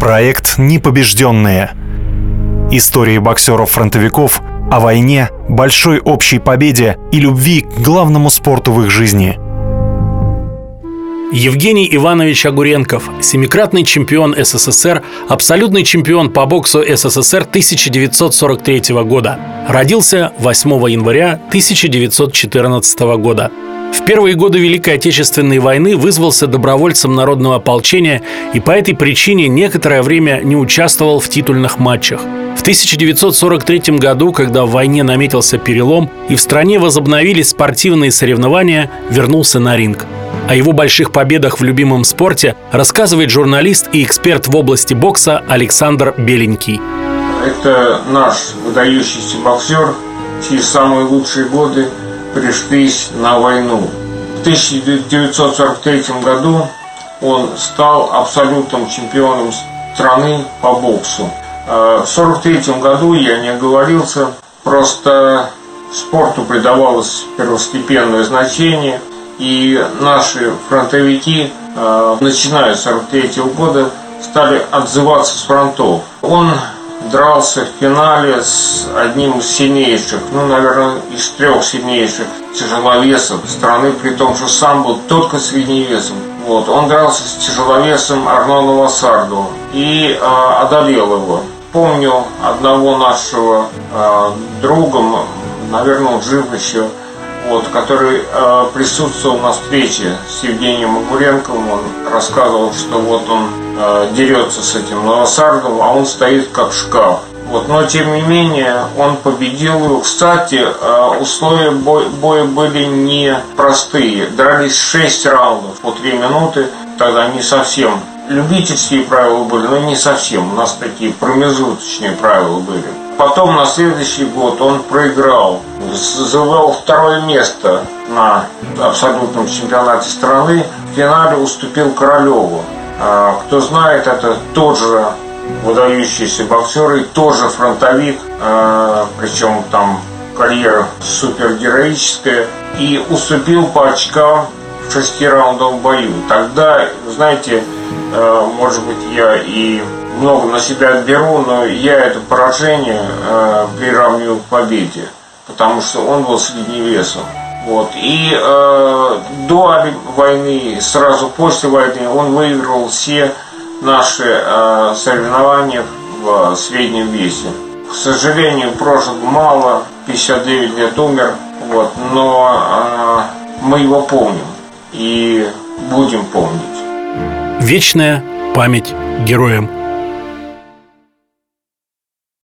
Проект «Непобежденные». Истории боксеров-фронтовиков о войне, большой общей победе и любви к главному спорту в их жизни – Евгений Иванович Огуренков, семикратный чемпион СССР, абсолютный чемпион по боксу СССР 1943 года. Родился 8 января 1914 года. В первые годы Великой Отечественной войны вызвался добровольцем народного ополчения и по этой причине некоторое время не участвовал в титульных матчах. В 1943 году, когда в войне наметился перелом и в стране возобновились спортивные соревнования, вернулся на ринг. О его больших победах в любимом спорте рассказывает журналист и эксперт в области бокса Александр Беленький. Это наш выдающийся боксер, чьи самые лучшие годы пришлись на войну. В 1943 году он стал абсолютным чемпионом страны по боксу. А, в 1943 году я не оговорился, просто спорту придавалось первостепенное значение, и наши фронтовики, а, начиная с 1943 года, стали отзываться с фронтов. Он дрался в финале с одним из сильнейших, ну, наверное, из трех сильнейших тяжеловесов страны, при том, что сам был только средневесом. Вот. Он дрался с тяжеловесом Арноном Вассарду и э, одолел его. Помню одного нашего э, друга, наверное, он жив еще, вот, который э, присутствовал на встрече с Евгением Огуренковым. Он рассказывал, что вот он дерется с этим Новосардом, а он стоит как шкаф. Вот, но тем не менее он победил. Кстати, э, условия боя, были не простые. Дрались 6 раундов по 3 минуты. Тогда не совсем любительские правила были, но не совсем. У нас такие промежуточные правила были. Потом на следующий год он проиграл, завоевал второе место на абсолютном чемпионате страны. В финале уступил Королеву. А, кто знает, это тот же выдающийся боксер и тоже фронтовик, а, причем там карьера супергероическая, и уступил по очкам в шестираундовом бою. Тогда, знаете, а, может быть, я и много на себя отберу, но я это поражение приравниваю к победе, потому что он был средневесом. Вот. И э, до войны, сразу после войны, он выиграл все наши э, соревнования в среднем весе. К сожалению, прожил мало, 59 лет умер, вот, но э, мы его помним и будем помнить. Вечная память героям